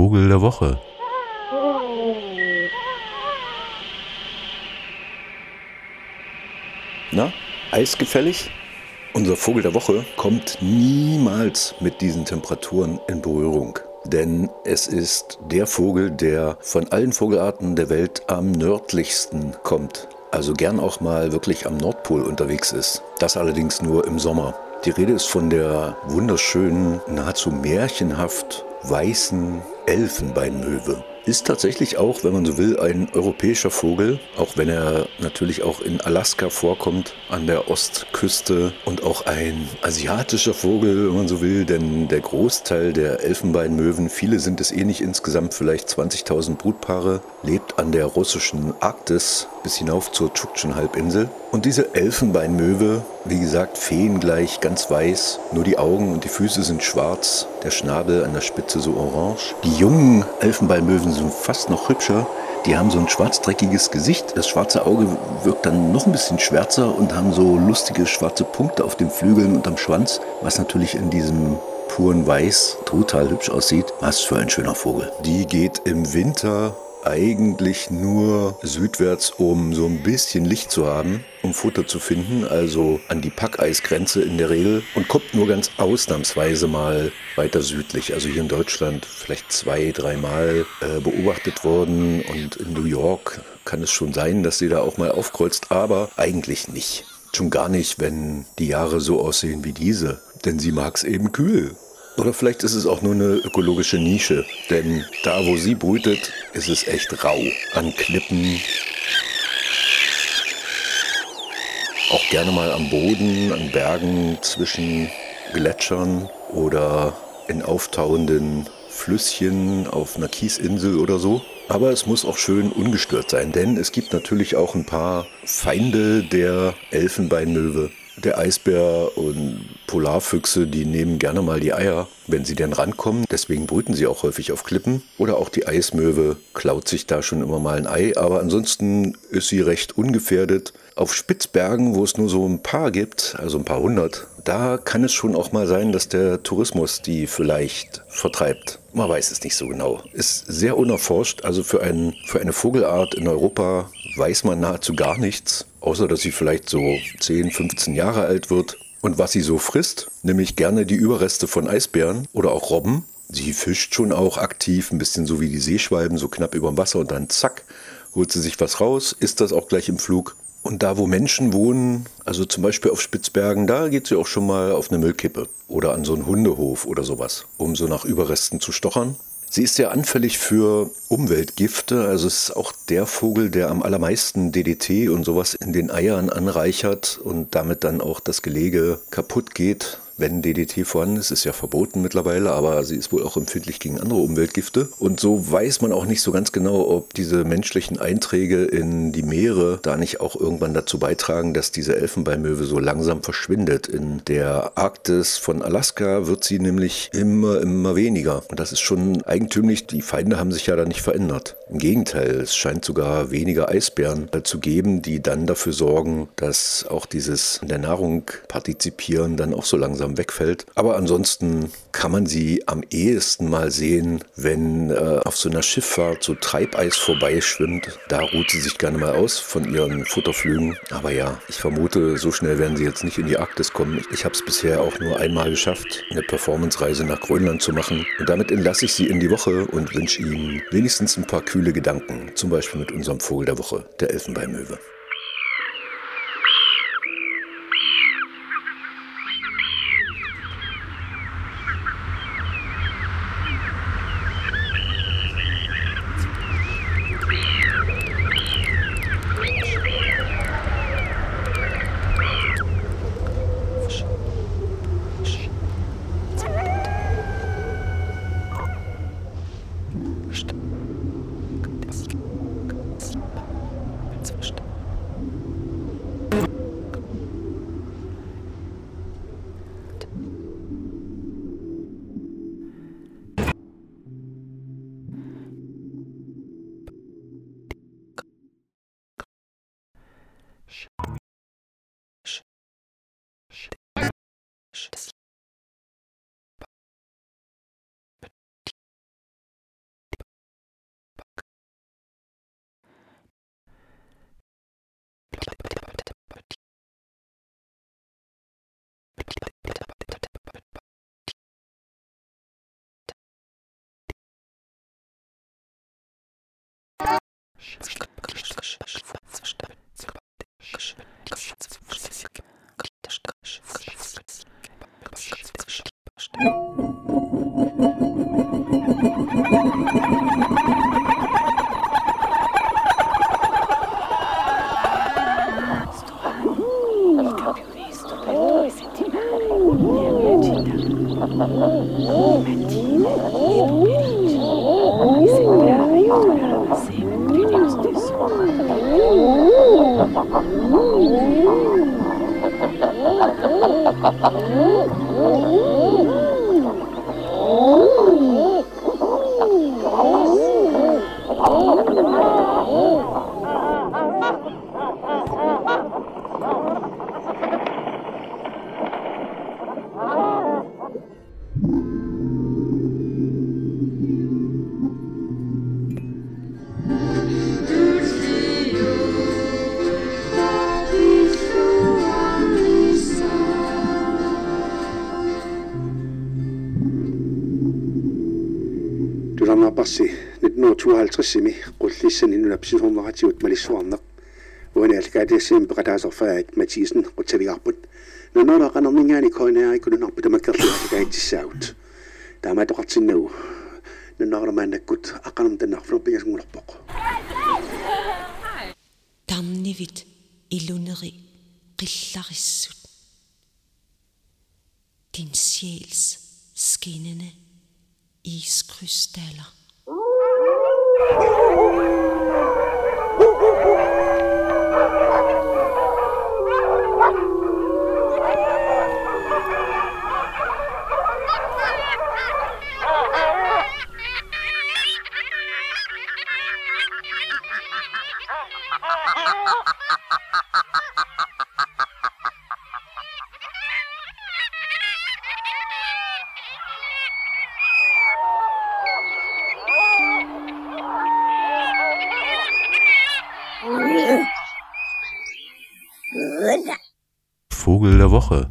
Vogel der Woche. Na, eisgefällig? Unser Vogel der Woche kommt niemals mit diesen Temperaturen in Berührung. Denn es ist der Vogel, der von allen Vogelarten der Welt am nördlichsten kommt. Also gern auch mal wirklich am Nordpol unterwegs ist. Das allerdings nur im Sommer. Die Rede ist von der wunderschönen, nahezu märchenhaft weißen Elfenbeinmöwe. Ist tatsächlich auch, wenn man so will, ein europäischer Vogel, auch wenn er natürlich auch in Alaska vorkommt, an der Ostküste und auch ein asiatischer Vogel, wenn man so will, denn der Großteil der Elfenbeinmöwen, viele sind es eh nicht insgesamt, vielleicht 20.000 Brutpaare, lebt an der russischen Arktis bis hinauf zur Tschuktschen-Halbinsel. Und diese Elfenbeinmöwe, wie gesagt, feengleich, ganz weiß, nur die Augen und die Füße sind schwarz, der Schnabel an der Spitze so orange. Die jungen Elfenbeinmöwen sind fast noch hübscher. Die haben so ein schwarzdreckiges Gesicht. Das schwarze Auge wirkt dann noch ein bisschen schwärzer und haben so lustige schwarze Punkte auf den Flügeln und am Schwanz, was natürlich in diesem puren Weiß total hübsch aussieht. Was für ein schöner Vogel. Die geht im Winter eigentlich nur südwärts, um so ein bisschen Licht zu haben, um Futter zu finden, also an die Packeisgrenze in der Regel und kommt nur ganz ausnahmsweise mal weiter südlich. Also hier in Deutschland vielleicht zwei, dreimal äh, beobachtet worden und in New York kann es schon sein, dass sie da auch mal aufkreuzt, aber eigentlich nicht. Schon gar nicht, wenn die Jahre so aussehen wie diese, denn sie mag es eben kühl. Oder vielleicht ist es auch nur eine ökologische Nische, denn da, wo sie brütet, ist es echt rau. An Klippen, auch gerne mal am Boden, an Bergen zwischen Gletschern oder in auftauenden Flüsschen auf einer Kiesinsel oder so. Aber es muss auch schön ungestört sein, denn es gibt natürlich auch ein paar Feinde der Elfenbeinmöwe. Der Eisbär und Polarfüchse, die nehmen gerne mal die Eier, wenn sie denn rankommen. Deswegen brüten sie auch häufig auf Klippen. Oder auch die Eismöwe klaut sich da schon immer mal ein Ei. Aber ansonsten ist sie recht ungefährdet. Auf Spitzbergen, wo es nur so ein paar gibt, also ein paar hundert, da kann es schon auch mal sein, dass der Tourismus die vielleicht vertreibt. Man weiß es nicht so genau. Ist sehr unerforscht. Also für, ein, für eine Vogelart in Europa weiß man nahezu gar nichts außer dass sie vielleicht so 10, 15 Jahre alt wird. Und was sie so frisst, nämlich gerne die Überreste von Eisbären oder auch Robben. Sie fischt schon auch aktiv, ein bisschen so wie die Seeschwalben, so knapp über dem Wasser und dann zack, holt sie sich was raus, isst das auch gleich im Flug. Und da, wo Menschen wohnen, also zum Beispiel auf Spitzbergen, da geht sie auch schon mal auf eine Müllkippe oder an so einen Hundehof oder sowas, um so nach Überresten zu stochern. Sie ist sehr anfällig für Umweltgifte. Also es ist auch der Vogel, der am allermeisten DDT und sowas in den Eiern anreichert und damit dann auch das Gelege kaputt geht wenn DDT vorhanden ist, ist ja verboten mittlerweile, aber sie ist wohl auch empfindlich gegen andere Umweltgifte. Und so weiß man auch nicht so ganz genau, ob diese menschlichen Einträge in die Meere da nicht auch irgendwann dazu beitragen, dass diese Elfenbeinmöwe so langsam verschwindet. In der Arktis von Alaska wird sie nämlich immer, immer weniger. Und das ist schon eigentümlich. Die Feinde haben sich ja da nicht verändert. Im Gegenteil, es scheint sogar weniger Eisbären zu geben, die dann dafür sorgen, dass auch dieses in der Nahrung partizipieren dann auch so langsam langsam wegfällt. Aber ansonsten kann man sie am ehesten mal sehen, wenn äh, auf so einer Schifffahrt so Treibeis vorbeischwimmt. Da ruht sie sich gerne mal aus von ihren Futterflügen. Aber ja, ich vermute, so schnell werden sie jetzt nicht in die Arktis kommen. Ich habe es bisher auch nur einmal geschafft, eine Performance-Reise nach Grönland zu machen. Und damit entlasse ich Sie in die Woche und wünsche Ihnen wenigstens ein paar kühle Gedanken. Zum Beispiel mit unserem Vogel der Woche, der Elfenbeinmöwe. Шш, шш, шш, шш. Oh. туларнаарпарси 1952-ими qullissan inunapsisuorneratiut malissuarneq uani alkaatiassiim peqataasarfaat Mathiesen qutsavigarput nunara qanerningaani koinaarikkununarpu tamakkerluarlikaitissaagut taamatoqartinnagu nunaramaannakkut aqanam tannarfunarpigasngulorpoq tarnivit iluneri qillarissut din sjæls skinnende iskrystaller. Oh, Vogel der Woche.